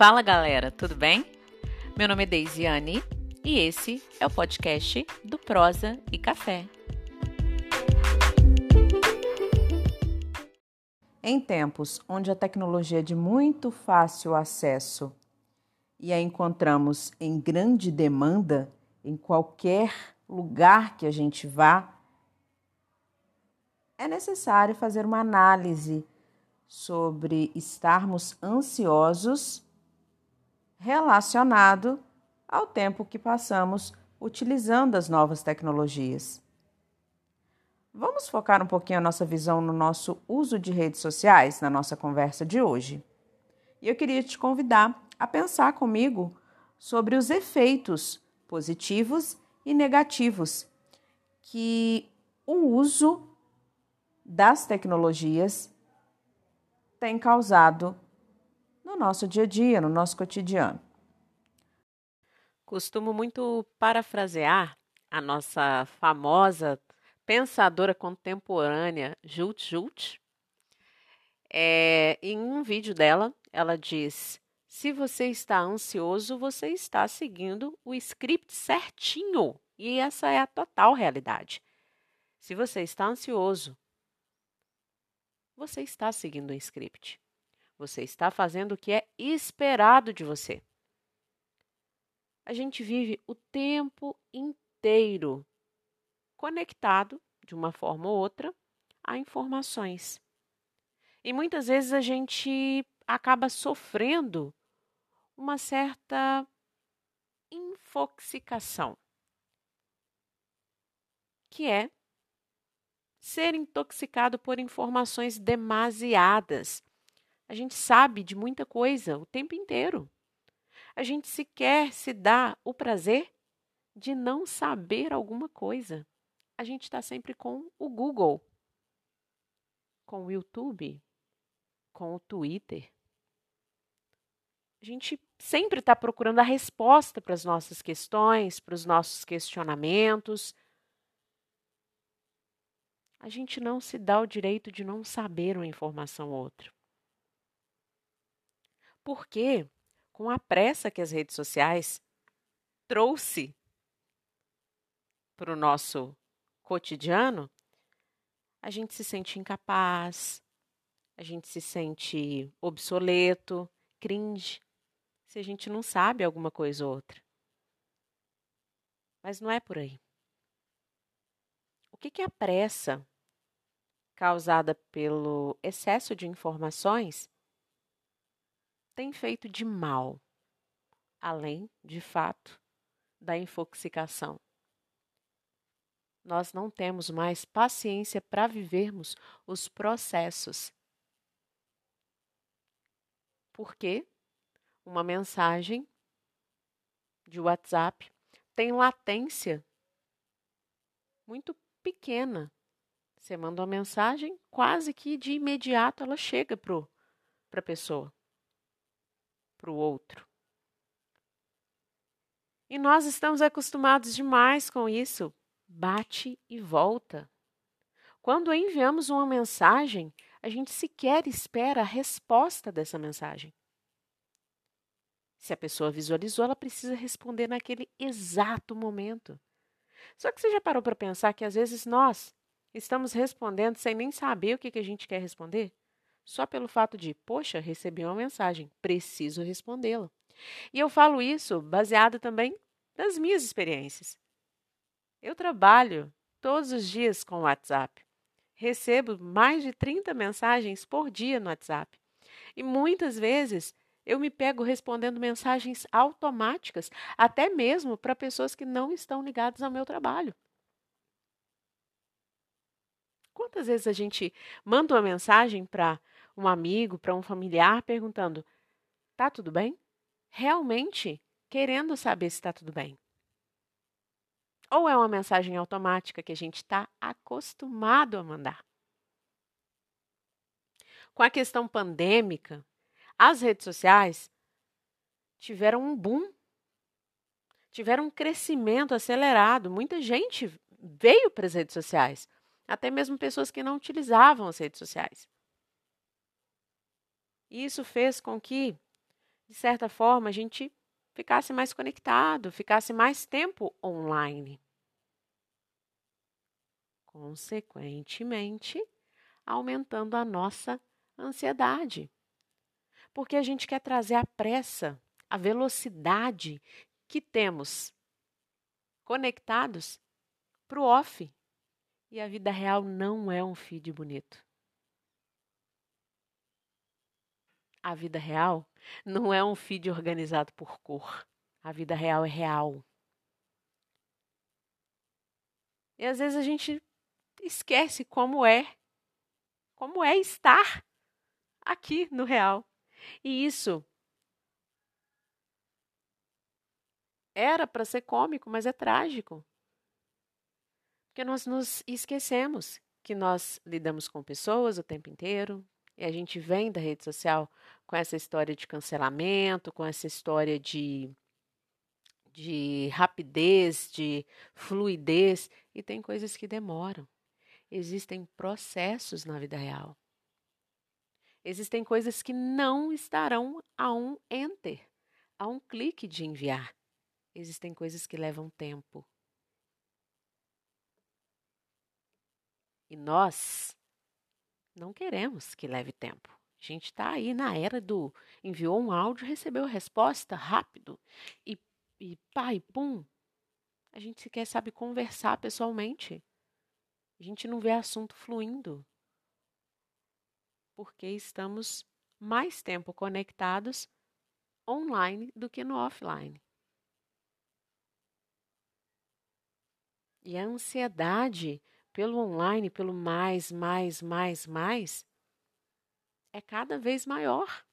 Fala galera, tudo bem? Meu nome é Deisiane e esse é o podcast do Prosa e Café. Em tempos onde a tecnologia é de muito fácil acesso e a encontramos em grande demanda em qualquer lugar que a gente vá, é necessário fazer uma análise sobre estarmos ansiosos relacionado ao tempo que passamos utilizando as novas tecnologias. Vamos focar um pouquinho a nossa visão no nosso uso de redes sociais na nossa conversa de hoje. E eu queria te convidar a pensar comigo sobre os efeitos positivos e negativos que o uso das tecnologias tem causado nosso dia a dia, no nosso cotidiano. Costumo muito parafrasear a nossa famosa pensadora contemporânea Jult Jult. É, em um vídeo dela, ela diz: se você está ansioso, você está seguindo o script certinho. E essa é a total realidade. Se você está ansioso, você está seguindo o script. Você está fazendo o que é esperado de você. A gente vive o tempo inteiro conectado, de uma forma ou outra, a informações. E muitas vezes a gente acaba sofrendo uma certa infoxicação, que é ser intoxicado por informações demasiadas a gente sabe de muita coisa o tempo inteiro. A gente sequer se dá o prazer de não saber alguma coisa. A gente está sempre com o Google, com o YouTube, com o Twitter. A gente sempre está procurando a resposta para as nossas questões, para os nossos questionamentos. A gente não se dá o direito de não saber uma informação ou outra. Porque, com a pressa que as redes sociais trouxe para o nosso cotidiano, a gente se sente incapaz, a gente se sente obsoleto, cringe, se a gente não sabe alguma coisa ou outra. Mas não é por aí. O que, que a pressa causada pelo excesso de informações tem feito de mal, além, de fato, da infoxicação. Nós não temos mais paciência para vivermos os processos. Porque uma mensagem de WhatsApp tem latência muito pequena. Você manda uma mensagem, quase que de imediato ela chega para a pessoa para o outro. E nós estamos acostumados demais com isso. Bate e volta. Quando enviamos uma mensagem, a gente sequer espera a resposta dessa mensagem. Se a pessoa visualizou, ela precisa responder naquele exato momento. Só que você já parou para pensar que às vezes nós estamos respondendo sem nem saber o que, a gente quer responder? Só pelo fato de, poxa, recebi uma mensagem, preciso respondê-la. E eu falo isso baseado também nas minhas experiências. Eu trabalho todos os dias com o WhatsApp. Recebo mais de 30 mensagens por dia no WhatsApp. E muitas vezes eu me pego respondendo mensagens automáticas, até mesmo para pessoas que não estão ligadas ao meu trabalho. Quantas vezes a gente manda uma mensagem para um amigo, para um familiar, perguntando: tá tudo bem? Realmente querendo saber se está tudo bem. Ou é uma mensagem automática que a gente está acostumado a mandar. Com a questão pandêmica, as redes sociais tiveram um boom, tiveram um crescimento acelerado. Muita gente veio para as redes sociais, até mesmo pessoas que não utilizavam as redes sociais. E isso fez com que, de certa forma, a gente ficasse mais conectado, ficasse mais tempo online. Consequentemente, aumentando a nossa ansiedade. Porque a gente quer trazer a pressa, a velocidade que temos conectados para o off. E a vida real não é um feed bonito. A vida real não é um feed organizado por cor. A vida real é real. E às vezes a gente esquece como é, como é estar aqui no real. E isso era para ser cômico, mas é trágico. Porque nós nos esquecemos que nós lidamos com pessoas o tempo inteiro, e a gente vem da rede social com essa história de cancelamento, com essa história de, de rapidez, de fluidez, e tem coisas que demoram. Existem processos na vida real. Existem coisas que não estarão a um enter, a um clique de enviar. Existem coisas que levam tempo. E nós não queremos que leve tempo. A gente está aí na era do enviou um áudio, recebeu a resposta rápido e, e pá e pum. A gente sequer sabe conversar pessoalmente. A gente não vê assunto fluindo. Porque estamos mais tempo conectados online do que no offline. E a ansiedade pelo online, pelo mais, mais, mais, mais, é cada vez maior.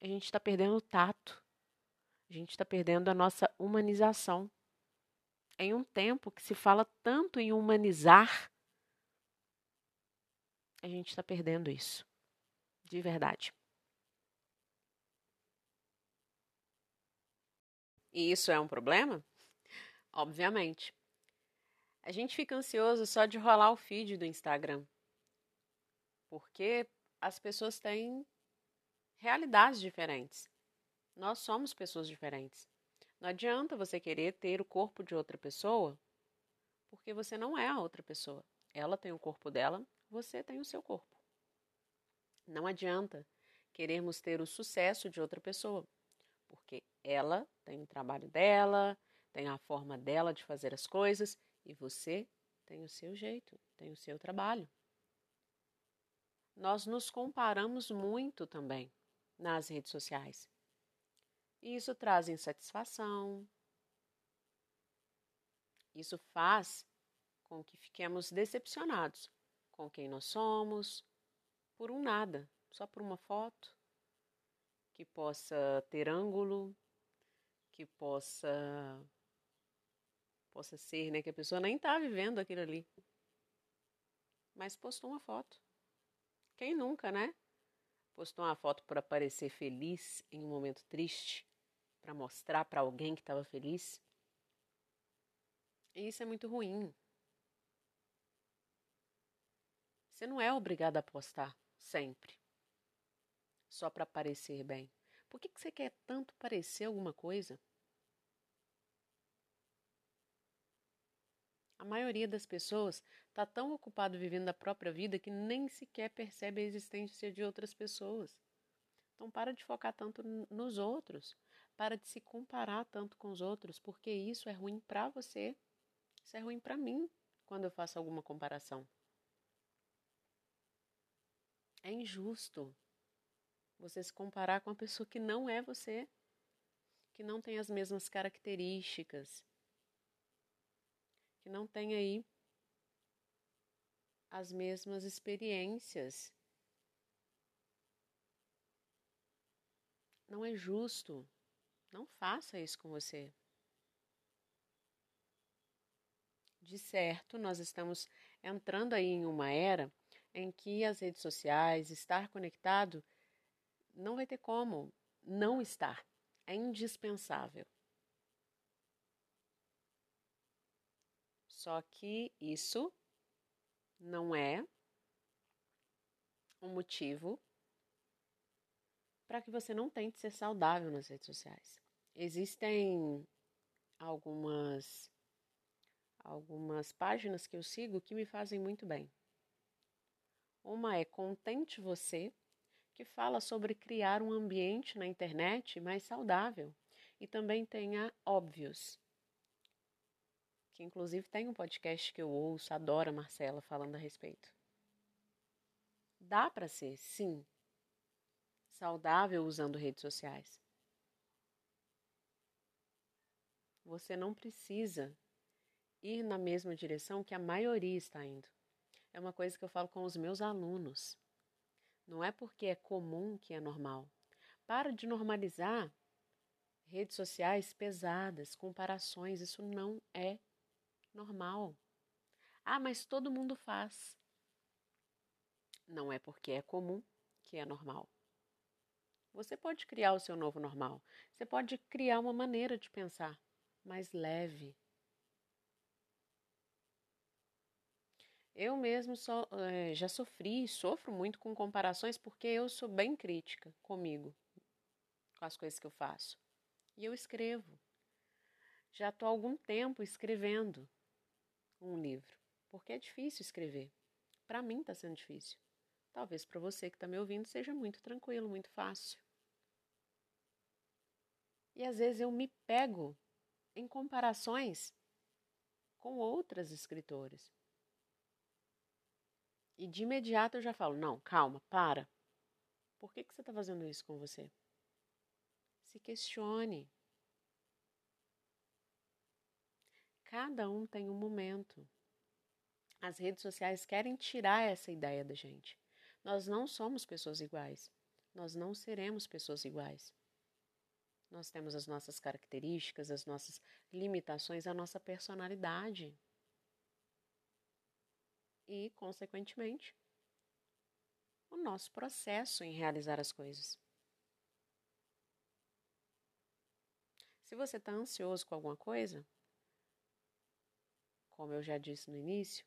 A gente está perdendo o tato. A gente está perdendo a nossa humanização. Em um tempo que se fala tanto em humanizar, a gente está perdendo isso. De verdade. E isso é um problema? Obviamente. A gente fica ansioso só de rolar o feed do Instagram. Porque as pessoas têm realidades diferentes. Nós somos pessoas diferentes. Não adianta você querer ter o corpo de outra pessoa, porque você não é a outra pessoa. Ela tem o corpo dela, você tem o seu corpo. Não adianta querermos ter o sucesso de outra pessoa, porque ela tem o trabalho dela, tem a forma dela de fazer as coisas e você tem o seu jeito, tem o seu trabalho. Nós nos comparamos muito também nas redes sociais. E isso traz insatisfação. Isso faz com que fiquemos decepcionados com quem nós somos, por um nada, só por uma foto que possa ter ângulo, que possa possa ser, né, que a pessoa nem está vivendo aquilo ali. Mas postou uma foto. Quem nunca, né? Postou uma foto para parecer feliz em um momento triste, para mostrar para alguém que estava feliz. E isso é muito ruim. Você não é obrigado a postar sempre, só para parecer bem. Por que, que você quer tanto parecer alguma coisa? A maioria das pessoas está tão ocupado vivendo a própria vida que nem sequer percebe a existência de outras pessoas. Então para de focar tanto nos outros, para de se comparar tanto com os outros, porque isso é ruim para você. Isso é ruim para mim quando eu faço alguma comparação. É injusto você se comparar com uma pessoa que não é você, que não tem as mesmas características, que não tem aí as mesmas experiências. Não é justo. Não faça isso com você. De certo, nós estamos entrando aí em uma era em que as redes sociais, estar conectado, não vai ter como não estar. É indispensável. Só que isso não é um motivo para que você não tente ser saudável nas redes sociais. Existem algumas algumas páginas que eu sigo que me fazem muito bem. Uma é Contente Você, que fala sobre criar um ambiente na internet mais saudável. E também tem a Óbvios, que inclusive tem um podcast que eu ouço, adoro a Marcela falando a respeito. Dá para ser, sim, saudável usando redes sociais. Você não precisa ir na mesma direção que a maioria está indo. É uma coisa que eu falo com os meus alunos. Não é porque é comum que é normal. Para de normalizar redes sociais pesadas, comparações. Isso não é normal. Ah, mas todo mundo faz. Não é porque é comum que é normal. Você pode criar o seu novo normal. Você pode criar uma maneira de pensar mais leve. Eu mesmo é, já sofri e sofro muito com comparações porque eu sou bem crítica comigo, com as coisas que eu faço. E eu escrevo. Já estou há algum tempo escrevendo um livro, porque é difícil escrever. Para mim está sendo difícil. Talvez para você que está me ouvindo seja muito tranquilo, muito fácil. E às vezes eu me pego em comparações com outras escritoras. E de imediato eu já falo: não, calma, para. Por que, que você está fazendo isso com você? Se questione. Cada um tem um momento. As redes sociais querem tirar essa ideia da gente. Nós não somos pessoas iguais. Nós não seremos pessoas iguais. Nós temos as nossas características, as nossas limitações, a nossa personalidade. E, consequentemente, o nosso processo em realizar as coisas. Se você está ansioso com alguma coisa, como eu já disse no início,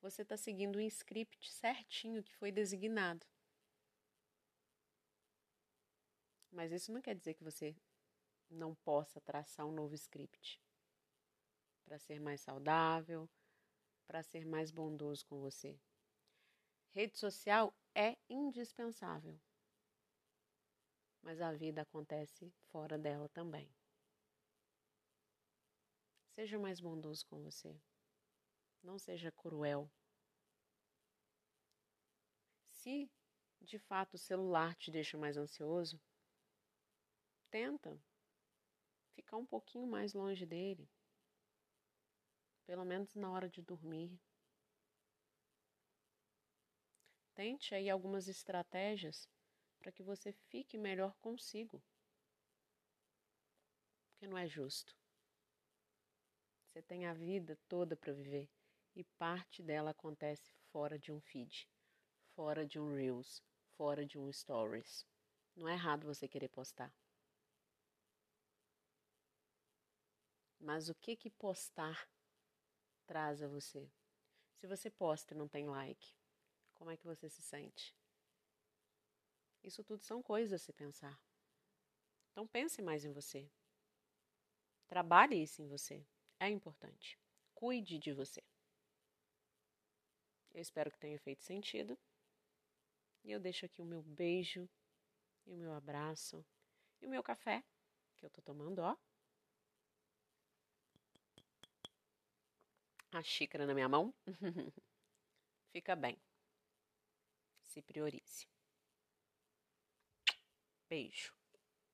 você está seguindo um script certinho que foi designado. Mas isso não quer dizer que você não possa traçar um novo script para ser mais saudável, para ser mais bondoso com você. Rede social é indispensável, mas a vida acontece fora dela também. Seja mais bondoso com você. Não seja cruel. Se de fato o celular te deixa mais ansioso, tenta ficar um pouquinho mais longe dele, pelo menos na hora de dormir. Tente aí algumas estratégias para que você fique melhor consigo. Porque não é justo. Você tem a vida toda para viver e parte dela acontece fora de um feed, fora de um Reels, fora de um Stories. Não é errado você querer postar. Mas o que que postar traz a você? Se você posta e não tem like, como é que você se sente? Isso tudo são coisas a se pensar. Então pense mais em você. Trabalhe isso em você. É importante. Cuide de você. Eu espero que tenha feito sentido. E eu deixo aqui o meu beijo e o meu abraço e o meu café que eu tô tomando, ó. a xícara na minha mão. Fica bem. Se priorize. Beijo.